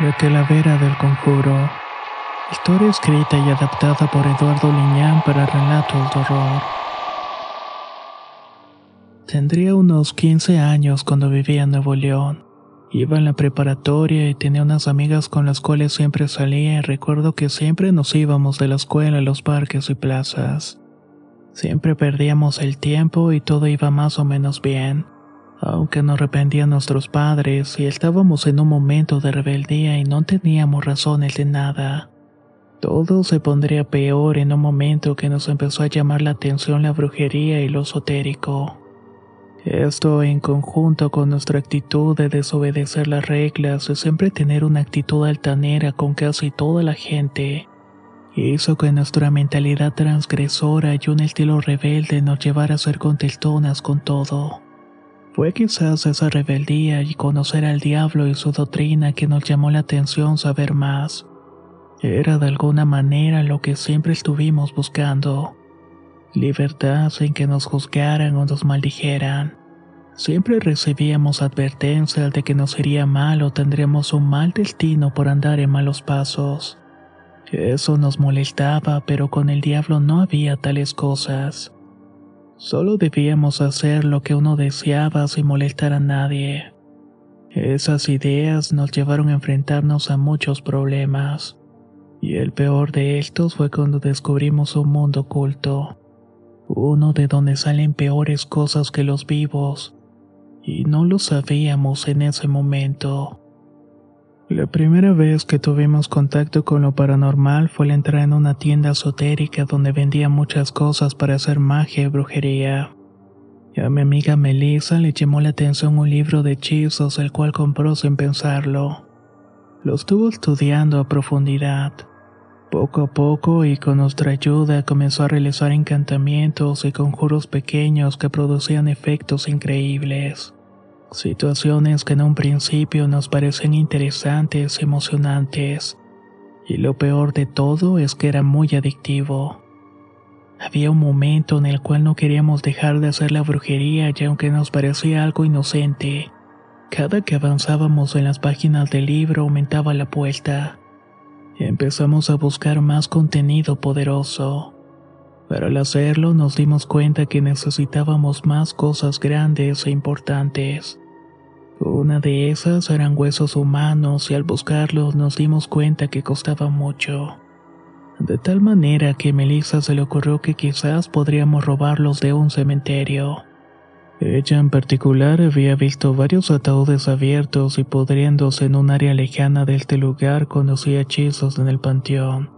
La calavera del conjuro. Historia escrita y adaptada por Eduardo Liñán para relatos de horror. Tendría unos 15 años cuando vivía en Nuevo León. Iba en la preparatoria y tenía unas amigas con las cuales siempre salía y recuerdo que siempre nos íbamos de la escuela a los parques y plazas. Siempre perdíamos el tiempo y todo iba más o menos bien aunque nos arrepentían nuestros padres y estábamos en un momento de rebeldía y no teníamos razones de nada. Todo se pondría peor en un momento que nos empezó a llamar la atención la brujería y lo esotérico. Esto en conjunto con nuestra actitud de desobedecer las reglas y siempre tener una actitud altanera con casi toda la gente, hizo que nuestra mentalidad transgresora y un estilo rebelde nos llevara a ser contestonas con todo. Fue quizás esa rebeldía y conocer al diablo y su doctrina que nos llamó la atención saber más. Era de alguna manera lo que siempre estuvimos buscando. Libertad sin que nos juzgaran o nos maldijeran. Siempre recibíamos advertencias de que nos iría mal o tendríamos un mal destino por andar en malos pasos. Eso nos molestaba, pero con el diablo no había tales cosas. Solo debíamos hacer lo que uno deseaba sin molestar a nadie. Esas ideas nos llevaron a enfrentarnos a muchos problemas. Y el peor de estos fue cuando descubrimos un mundo oculto. Uno de donde salen peores cosas que los vivos. Y no lo sabíamos en ese momento. La primera vez que tuvimos contacto con lo paranormal fue al entrar en una tienda esotérica donde vendía muchas cosas para hacer magia y brujería. a mi amiga Melissa le llamó la atención un libro de hechizos el cual compró sin pensarlo. Lo estuvo estudiando a profundidad. Poco a poco y con nuestra ayuda comenzó a realizar encantamientos y conjuros pequeños que producían efectos increíbles. Situaciones que en un principio nos parecen interesantes emocionantes. Y lo peor de todo es que era muy adictivo. Había un momento en el cual no queríamos dejar de hacer la brujería y aunque nos parecía algo inocente, cada que avanzábamos en las páginas del libro aumentaba la apuesta. Empezamos a buscar más contenido poderoso. Pero al hacerlo nos dimos cuenta que necesitábamos más cosas grandes e importantes. Una de esas eran huesos humanos y al buscarlos nos dimos cuenta que costaba mucho. De tal manera que a Melissa se le ocurrió que quizás podríamos robarlos de un cementerio. Ella en particular había visto varios ataúdes abiertos y pudriéndose en un área lejana de este lugar conocía hechizos en el panteón.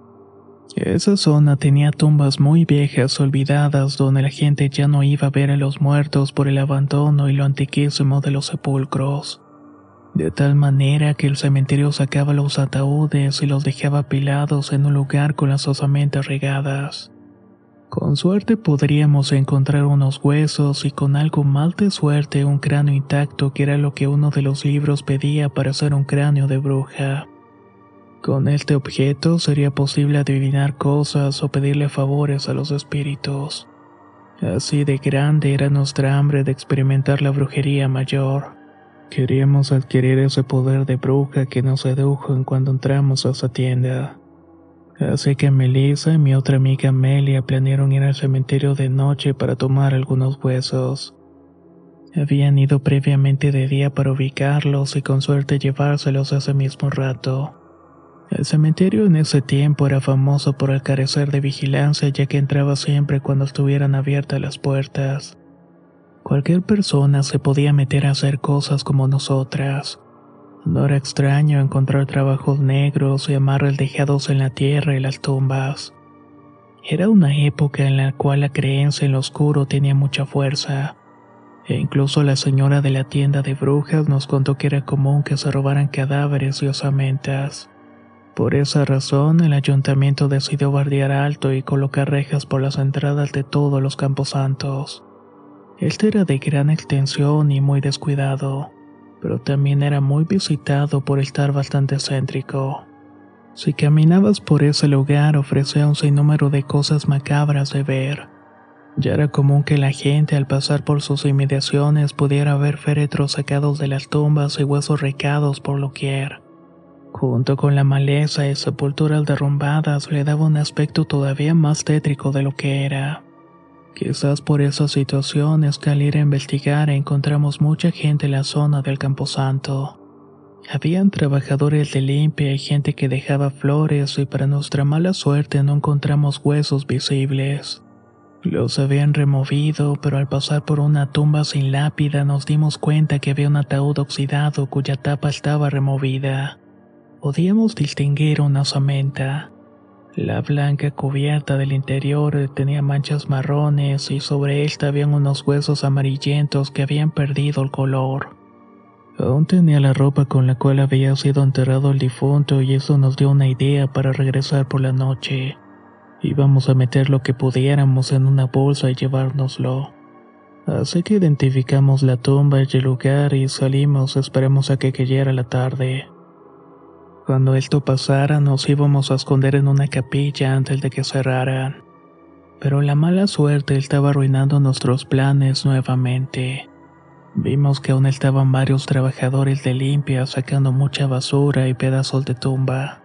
Esa zona tenía tumbas muy viejas olvidadas donde la gente ya no iba a ver a los muertos por el abandono y lo antiquísimo de los sepulcros. De tal manera que el cementerio sacaba los ataúdes y los dejaba apilados en un lugar con las osamentas regadas. Con suerte podríamos encontrar unos huesos y con algo mal de suerte un cráneo intacto que era lo que uno de los libros pedía para hacer un cráneo de bruja. Con este objeto sería posible adivinar cosas o pedirle favores a los espíritus. Así de grande era nuestra hambre de experimentar la brujería mayor. Queríamos adquirir ese poder de bruja que nos sedujo en cuando entramos a esa tienda. Así que Melissa y mi otra amiga Amelia planearon ir al cementerio de noche para tomar algunos huesos. Habían ido previamente de día para ubicarlos y con suerte llevárselos ese mismo rato. El cementerio en ese tiempo era famoso por el carecer de vigilancia ya que entraba siempre cuando estuvieran abiertas las puertas. Cualquier persona se podía meter a hacer cosas como nosotras. No era extraño encontrar trabajos negros y amarres dejados en la tierra y las tumbas. Era una época en la cual la creencia en lo oscuro tenía mucha fuerza. E incluso la señora de la tienda de brujas nos contó que era común que se robaran cadáveres y osamentas. Por esa razón, el ayuntamiento decidió bardear alto y colocar rejas por las entradas de todos los camposantos. Este era de gran extensión y muy descuidado, pero también era muy visitado por estar bastante céntrico. Si caminabas por ese lugar ofrecía un sinnúmero de cosas macabras de ver. Ya era común que la gente al pasar por sus inmediaciones pudiera ver féretros sacados de las tumbas y huesos recados por loquier. Junto con la maleza y sepulturas derrumbadas le daba un aspecto todavía más tétrico de lo que era. Quizás por esa situación es que al ir a investigar encontramos mucha gente en la zona del Camposanto. Habían trabajadores de limpia y gente que dejaba flores y para nuestra mala suerte no encontramos huesos visibles. Los habían removido, pero al pasar por una tumba sin lápida nos dimos cuenta que había un ataúd oxidado cuya tapa estaba removida podíamos distinguir una osamenta. La blanca cubierta del interior tenía manchas marrones y sobre esta habían unos huesos amarillentos que habían perdido el color. Aún tenía la ropa con la cual había sido enterrado el difunto y eso nos dio una idea para regresar por la noche. Íbamos a meter lo que pudiéramos en una bolsa y llevárnoslo. Así que identificamos la tumba y el lugar y salimos, esperemos a que cayera la tarde. Cuando esto pasara nos íbamos a esconder en una capilla antes de que cerraran. Pero la mala suerte estaba arruinando nuestros planes nuevamente. Vimos que aún estaban varios trabajadores de limpia sacando mucha basura y pedazos de tumba.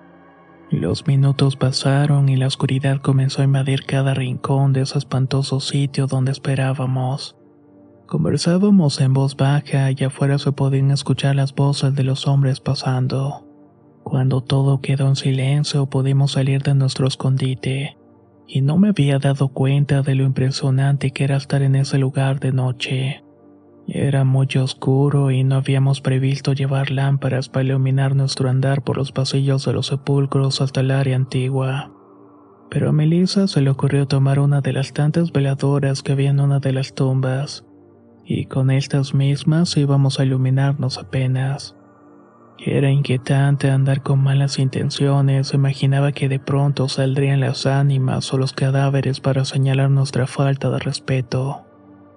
Los minutos pasaron y la oscuridad comenzó a invadir cada rincón de ese espantoso sitio donde esperábamos. Conversábamos en voz baja y afuera se podían escuchar las voces de los hombres pasando. Cuando todo quedó en silencio pudimos salir de nuestro escondite, y no me había dado cuenta de lo impresionante que era estar en ese lugar de noche. Era muy oscuro y no habíamos previsto llevar lámparas para iluminar nuestro andar por los pasillos de los sepulcros hasta el área antigua. Pero a Melissa se le ocurrió tomar una de las tantas veladoras que había en una de las tumbas, y con estas mismas íbamos a iluminarnos apenas. Era inquietante andar con malas intenciones, imaginaba que de pronto saldrían las ánimas o los cadáveres para señalar nuestra falta de respeto.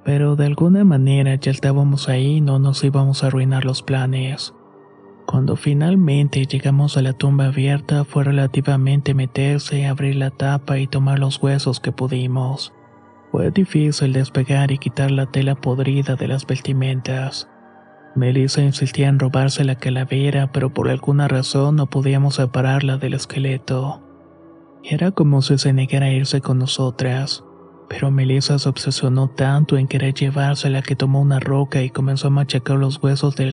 Pero de alguna manera ya estábamos ahí no nos íbamos a arruinar los planes. Cuando finalmente llegamos a la tumba abierta fue relativamente meterse, abrir la tapa y tomar los huesos que pudimos. Fue difícil despegar y quitar la tela podrida de las vestimentas. Melissa insistía en robarse la calavera, pero por alguna razón no podíamos separarla del esqueleto. Era como si se negara a irse con nosotras, pero Melissa se obsesionó tanto en querer llevársela que tomó una roca y comenzó a machacar los huesos del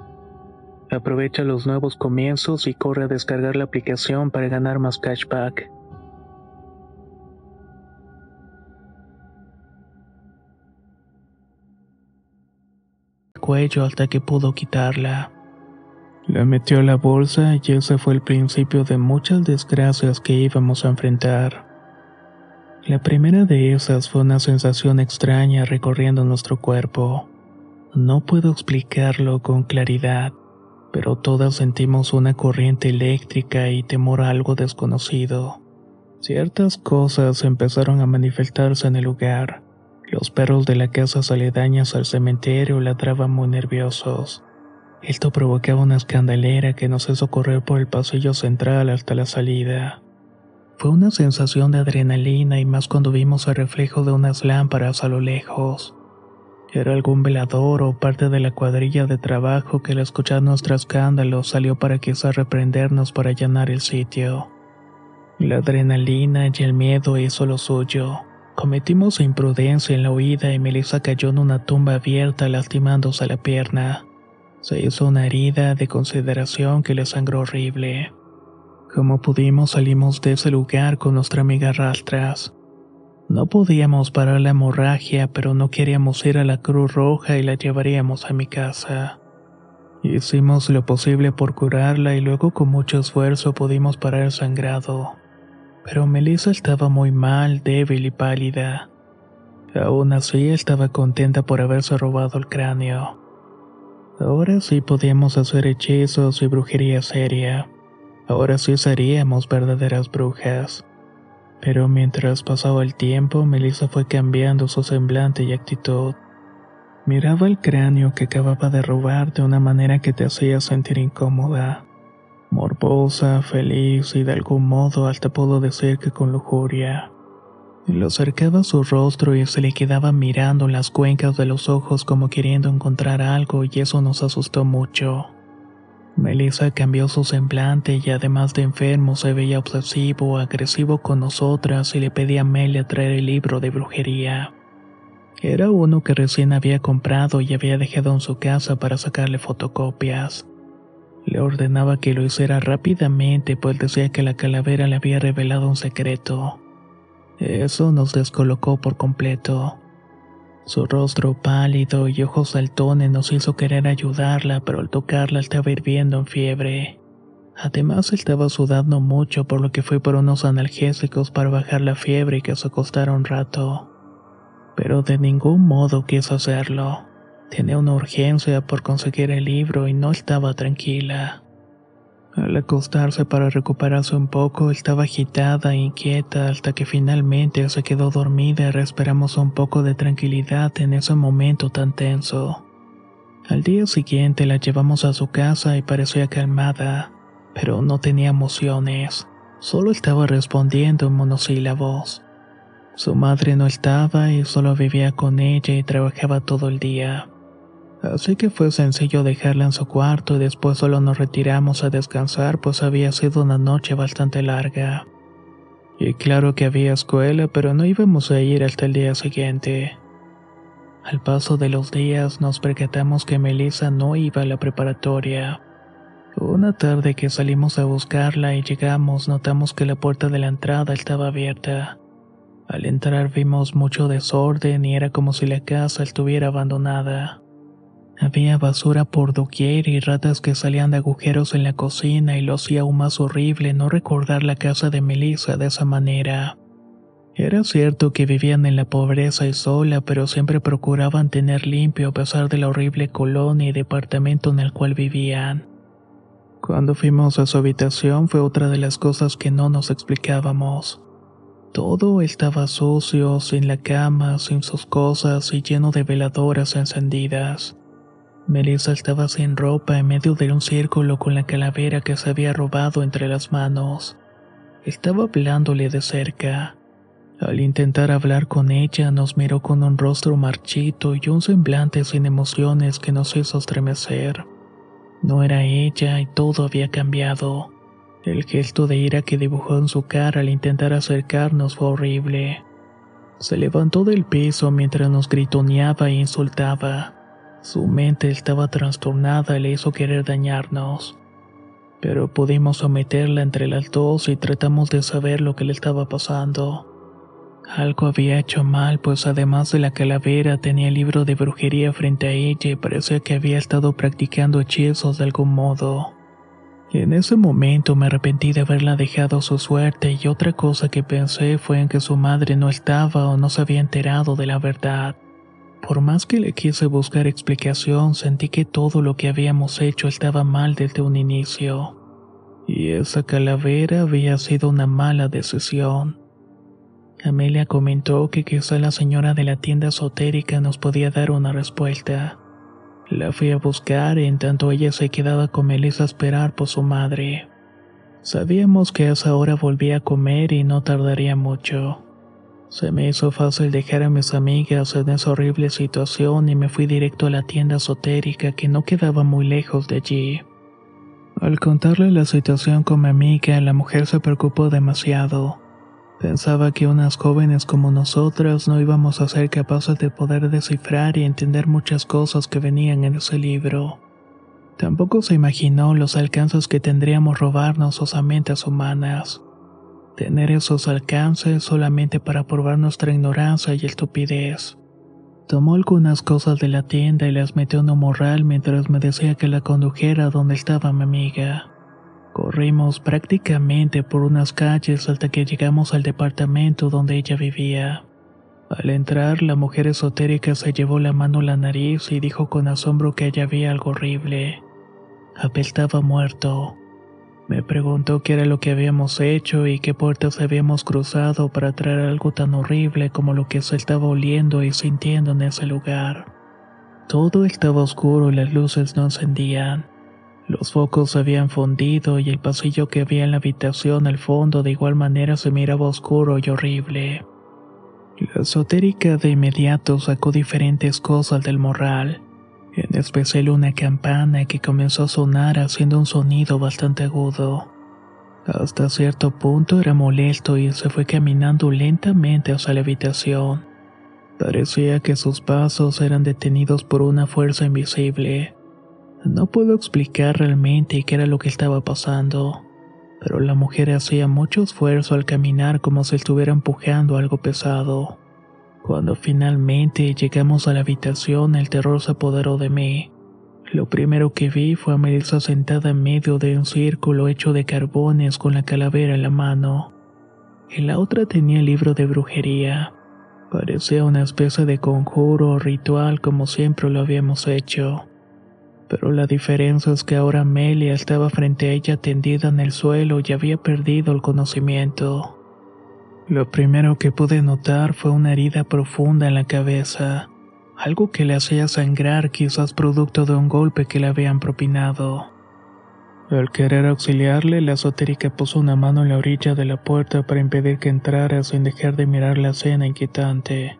Aprovecha los nuevos comienzos y corre a descargar la aplicación para ganar más cashback. Cuello hasta que pudo quitarla. La metió a la bolsa y ese fue el principio de muchas desgracias que íbamos a enfrentar. La primera de esas fue una sensación extraña recorriendo nuestro cuerpo. No puedo explicarlo con claridad pero todas sentimos una corriente eléctrica y temor a algo desconocido. Ciertas cosas empezaron a manifestarse en el lugar. Los perros de la casa aledañas al cementerio ladraban muy nerviosos. Esto provocaba una escandalera que nos hizo correr por el pasillo central hasta la salida. Fue una sensación de adrenalina y más cuando vimos el reflejo de unas lámparas a lo lejos. Era algún velador o parte de la cuadrilla de trabajo que al escuchar nuestro escándalo salió para quizás reprendernos para allanar el sitio. La adrenalina y el miedo hizo lo suyo. Cometimos imprudencia en la huida y Melissa cayó en una tumba abierta lastimándose la pierna. Se hizo una herida de consideración que le sangró horrible. Como pudimos salimos de ese lugar con nuestra amiga Rastras. No podíamos parar la hemorragia, pero no queríamos ir a la Cruz Roja y la llevaríamos a mi casa. Hicimos lo posible por curarla y luego con mucho esfuerzo pudimos parar el sangrado. Pero Melissa estaba muy mal, débil y pálida. Aún así estaba contenta por haberse robado el cráneo. Ahora sí podíamos hacer hechizos y brujería seria. Ahora sí seríamos verdaderas brujas. Pero mientras pasaba el tiempo, Melissa fue cambiando su semblante y actitud. Miraba el cráneo que acababa de robar de una manera que te hacía sentir incómoda, morbosa, feliz y de algún modo hasta puedo decir que con lujuria. Lo acercaba a su rostro y se le quedaba mirando en las cuencas de los ojos como queriendo encontrar algo y eso nos asustó mucho. Melissa cambió su semblante y además de enfermo se veía obsesivo, agresivo con nosotras y le pedía a Melia traer el libro de brujería. Era uno que recién había comprado y había dejado en su casa para sacarle fotocopias. Le ordenaba que lo hiciera rápidamente, pues decía que la calavera le había revelado un secreto. Eso nos descolocó por completo. Su rostro pálido y ojos saltones nos hizo querer ayudarla, pero al tocarla estaba hirviendo en fiebre. Además estaba sudando mucho, por lo que fui por unos analgésicos para bajar la fiebre y que se acostara un rato. Pero de ningún modo quiso hacerlo. Tenía una urgencia por conseguir el libro y no estaba tranquila. Al acostarse para recuperarse un poco, estaba agitada e inquieta hasta que finalmente se quedó dormida y respiramos un poco de tranquilidad en ese momento tan tenso. Al día siguiente la llevamos a su casa y parecía calmada, pero no tenía emociones, solo estaba respondiendo en monosílabos. Su madre no estaba y solo vivía con ella y trabajaba todo el día. Así que fue sencillo dejarla en su cuarto y después solo nos retiramos a descansar pues había sido una noche bastante larga. Y claro que había escuela, pero no íbamos a ir hasta el día siguiente. Al paso de los días nos percatamos que Melissa no iba a la preparatoria. Una tarde que salimos a buscarla y llegamos notamos que la puerta de la entrada estaba abierta. Al entrar vimos mucho desorden y era como si la casa estuviera abandonada. Había basura por doquier y ratas que salían de agujeros en la cocina y lo hacía aún más horrible no recordar la casa de Melissa de esa manera. Era cierto que vivían en la pobreza y sola, pero siempre procuraban tener limpio a pesar de la horrible colonia y departamento en el cual vivían. Cuando fuimos a su habitación fue otra de las cosas que no nos explicábamos. Todo estaba sucio, sin la cama, sin sus cosas y lleno de veladoras encendidas. Melissa estaba sin ropa en medio de un círculo con la calavera que se había robado entre las manos. Estaba hablándole de cerca. Al intentar hablar con ella, nos miró con un rostro marchito y un semblante sin emociones que nos hizo estremecer. No era ella y todo había cambiado. El gesto de ira que dibujó en su cara al intentar acercarnos fue horrible. Se levantó del piso mientras nos gritoneaba e insultaba. Su mente estaba trastornada y le hizo querer dañarnos. Pero pudimos someterla entre las dos y tratamos de saber lo que le estaba pasando. Algo había hecho mal, pues además de la calavera tenía el libro de brujería frente a ella y parecía que había estado practicando hechizos de algún modo. En ese momento me arrepentí de haberla dejado su suerte y otra cosa que pensé fue en que su madre no estaba o no se había enterado de la verdad. Por más que le quise buscar explicación, sentí que todo lo que habíamos hecho estaba mal desde un inicio. Y esa calavera había sido una mala decisión. Amelia comentó que quizá la señora de la tienda esotérica nos podía dar una respuesta. La fui a buscar en tanto ella se quedaba con Melissa a esperar por su madre. Sabíamos que a esa hora volvía a comer y no tardaría mucho. Se me hizo fácil dejar a mis amigas en esa horrible situación y me fui directo a la tienda esotérica que no quedaba muy lejos de allí. Al contarle la situación con mi amiga, la mujer se preocupó demasiado. Pensaba que unas jóvenes como nosotras no íbamos a ser capaces de poder descifrar y entender muchas cosas que venían en ese libro. Tampoco se imaginó los alcances que tendríamos robarnos sus mentes humanas. Tener esos alcances solamente para probar nuestra ignorancia y estupidez. Tomó algunas cosas de la tienda y las metió en un morral mientras me decía que la condujera donde estaba mi amiga. Corrimos prácticamente por unas calles hasta que llegamos al departamento donde ella vivía. Al entrar, la mujer esotérica se llevó la mano a la nariz y dijo con asombro que allá había algo horrible. Abel estaba muerto. Me preguntó qué era lo que habíamos hecho y qué puertas habíamos cruzado para traer algo tan horrible como lo que se estaba oliendo y sintiendo en ese lugar. Todo estaba oscuro y las luces no encendían. Los focos se habían fundido y el pasillo que había en la habitación al fondo de igual manera se miraba oscuro y horrible. La esotérica de inmediato sacó diferentes cosas del morral, en especial una campana que comenzó a sonar haciendo un sonido bastante agudo. Hasta cierto punto era molesto y se fue caminando lentamente hacia la habitación. Parecía que sus pasos eran detenidos por una fuerza invisible. No puedo explicar realmente qué era lo que estaba pasando, pero la mujer hacía mucho esfuerzo al caminar como si estuviera empujando algo pesado. Cuando finalmente llegamos a la habitación, el terror se apoderó de mí. Lo primero que vi fue a Melissa sentada en medio de un círculo hecho de carbones con la calavera en la mano. En la otra tenía el libro de brujería. Parecía una especie de conjuro o ritual como siempre lo habíamos hecho Pero la diferencia es que ahora Amelia estaba frente a ella tendida en el suelo y había perdido el conocimiento. Lo primero que pude notar fue una herida profunda en la cabeza, algo que le hacía sangrar quizás producto de un golpe que le habían propinado. Al querer auxiliarle, la esotérica puso una mano en la orilla de la puerta para impedir que entrara sin dejar de mirar la escena inquietante.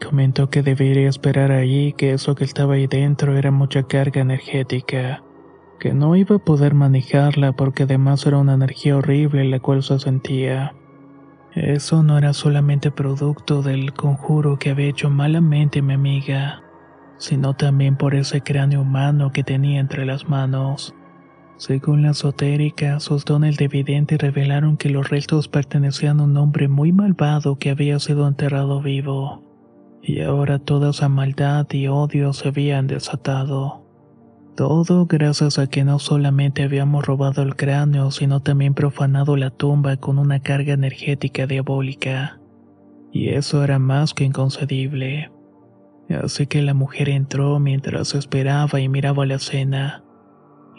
Comentó que debería esperar ahí, que eso que estaba ahí dentro era mucha carga energética, que no iba a poder manejarla porque además era una energía horrible la cual se sentía. Eso no era solamente producto del conjuro que había hecho malamente mi amiga, sino también por ese cráneo humano que tenía entre las manos. Según la esotérica, sus dones de vidente revelaron que los restos pertenecían a un hombre muy malvado que había sido enterrado vivo. Y ahora toda esa maldad y odio se habían desatado. Todo gracias a que no solamente habíamos robado el cráneo, sino también profanado la tumba con una carga energética diabólica. Y eso era más que inconcebible. Así que la mujer entró mientras esperaba y miraba la escena.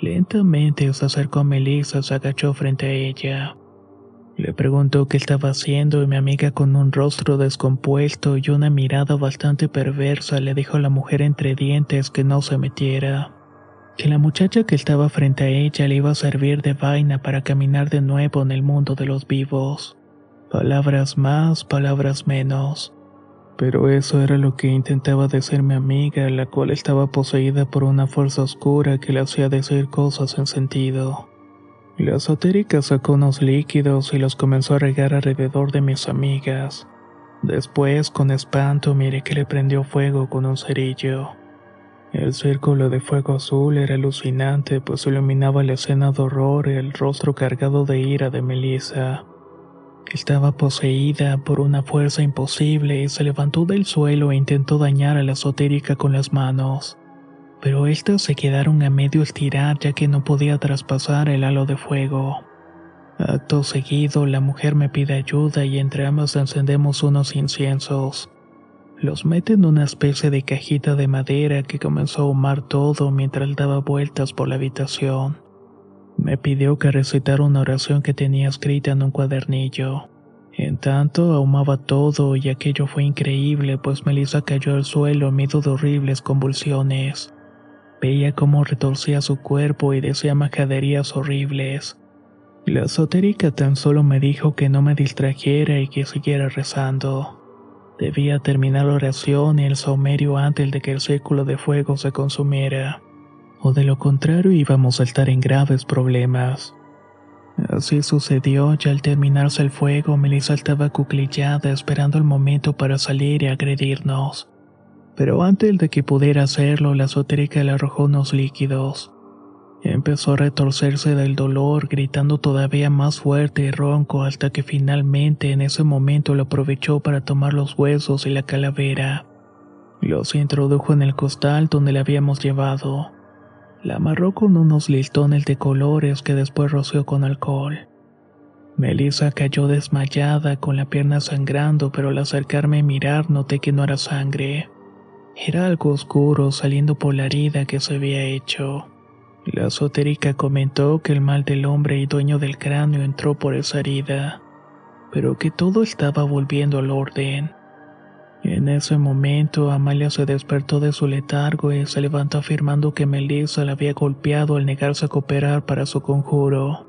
Lentamente se acercó a Melissa, se agachó frente a ella. Le preguntó qué estaba haciendo y mi amiga con un rostro descompuesto y una mirada bastante perversa le dijo a la mujer entre dientes que no se metiera. Que la muchacha que estaba frente a ella le iba a servir de vaina para caminar de nuevo en el mundo de los vivos. Palabras más, palabras menos. Pero eso era lo que intentaba decir mi amiga, la cual estaba poseída por una fuerza oscura que le hacía decir cosas sin sentido. La esotérica sacó unos líquidos y los comenzó a regar alrededor de mis amigas. Después, con espanto, miré que le prendió fuego con un cerillo. El círculo de fuego azul era alucinante, pues iluminaba la escena de horror y el rostro cargado de ira de Melissa. Estaba poseída por una fuerza imposible y se levantó del suelo e intentó dañar a la esotérica con las manos. Pero éstas se quedaron a medio estirar ya que no podía traspasar el halo de fuego. Acto seguido, la mujer me pide ayuda y entre ambas encendemos unos inciensos. Los mete en una especie de cajita de madera que comenzó a ahumar todo mientras daba vueltas por la habitación. Me pidió que recitara una oración que tenía escrita en un cuadernillo. En tanto, ahumaba todo y aquello fue increíble, pues Melissa cayó al suelo en de horribles convulsiones. Veía cómo retorcía su cuerpo y decía majaderías horribles. La esotérica tan solo me dijo que no me distrajera y que siguiera rezando. Debía terminar la oración y el saumerio antes de que el círculo de fuego se consumiera o de lo contrario íbamos a estar en graves problemas. Así sucedió, ya al terminarse el fuego, Melissa estaba cuclillada esperando el momento para salir y agredirnos. Pero antes de que pudiera hacerlo, la esotérica le arrojó unos líquidos. Empezó a retorcerse del dolor, gritando todavía más fuerte y ronco, hasta que finalmente en ese momento lo aprovechó para tomar los huesos y la calavera. Los introdujo en el costal donde le habíamos llevado. La amarró con unos listones de colores que después roció con alcohol. Melissa cayó desmayada con la pierna sangrando, pero al acercarme a mirar noté que no era sangre. Era algo oscuro saliendo por la herida que se había hecho. La esotérica comentó que el mal del hombre y dueño del cráneo entró por esa herida, pero que todo estaba volviendo al orden. En ese momento, Amalia se despertó de su letargo y se levantó afirmando que Melissa la había golpeado al negarse a cooperar para su conjuro.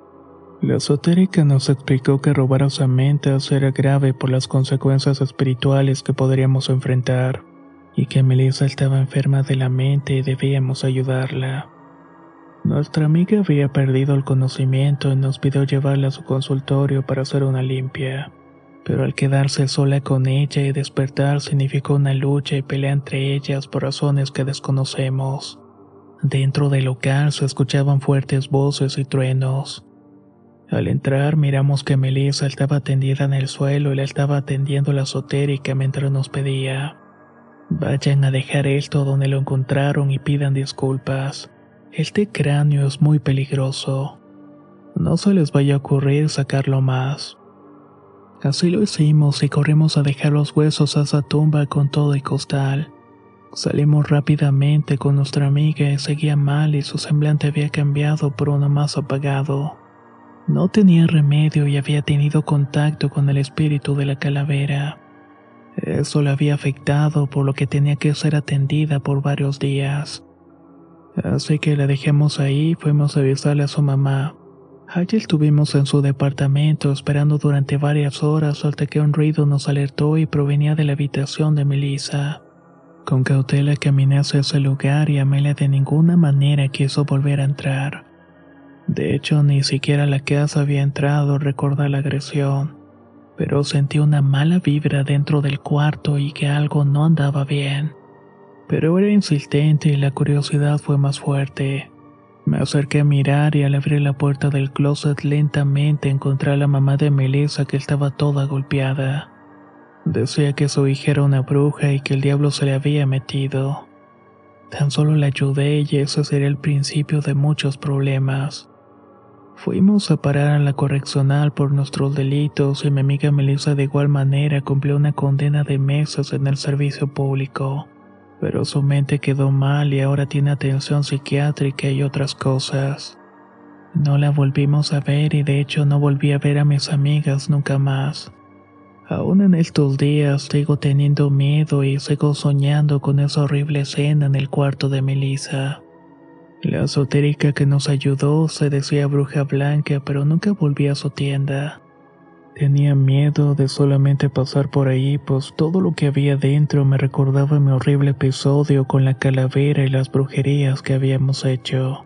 La esotérica nos explicó que robar osamentas era grave por las consecuencias espirituales que podríamos enfrentar, y que Melissa estaba enferma de la mente y debíamos ayudarla. Nuestra amiga había perdido el conocimiento y nos pidió llevarla a su consultorio para hacer una limpia pero al quedarse sola con ella y despertar significó una lucha y pelea entre ellas por razones que desconocemos. Dentro del local se escuchaban fuertes voces y truenos. Al entrar miramos que Melissa estaba tendida en el suelo y la estaba atendiendo la esotérica mientras nos pedía. Vayan a dejar esto donde lo encontraron y pidan disculpas. Este cráneo es muy peligroso. No se les vaya a ocurrir sacarlo más. Así lo hicimos y corrimos a dejar los huesos a esa tumba con todo y costal. Salimos rápidamente con nuestra amiga y seguía mal y su semblante había cambiado por uno más apagado. No tenía remedio y había tenido contacto con el espíritu de la calavera. Eso la había afectado por lo que tenía que ser atendida por varios días. Así que la dejamos ahí y fuimos a avisarle a su mamá. Allí estuvimos en su departamento esperando durante varias horas hasta que un ruido nos alertó y provenía de la habitación de Melissa. Con cautela caminé hacia ese lugar y Amelia de ninguna manera quiso volver a entrar. De hecho, ni siquiera la casa había entrado, recuerda la agresión. Pero sentí una mala vibra dentro del cuarto y que algo no andaba bien. Pero era insistente y la curiosidad fue más fuerte. Me acerqué a mirar y al abrir la puerta del closet lentamente encontré a la mamá de Melissa que estaba toda golpeada. Decía que su hija era una bruja y que el diablo se le había metido. Tan solo la ayudé y ese sería el principio de muchos problemas. Fuimos a parar a la correccional por nuestros delitos y mi amiga Melissa de igual manera cumplió una condena de meses en el servicio público. Pero su mente quedó mal y ahora tiene atención psiquiátrica y otras cosas. No la volvimos a ver y de hecho no volví a ver a mis amigas nunca más. Aún en estos días sigo teniendo miedo y sigo soñando con esa horrible escena en el cuarto de Melissa. La esotérica que nos ayudó se decía bruja blanca, pero nunca volví a su tienda. Tenía miedo de solamente pasar por ahí, pues todo lo que había dentro me recordaba mi horrible episodio con la calavera y las brujerías que habíamos hecho.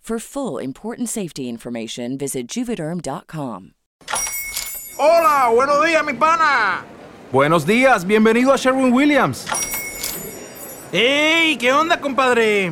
For full important safety information, visit juvederm.com. Hola, buenos días, mi pana. Buenos días, bienvenido a Sherwin Williams. ¡Ey! ¿Qué onda, compadre?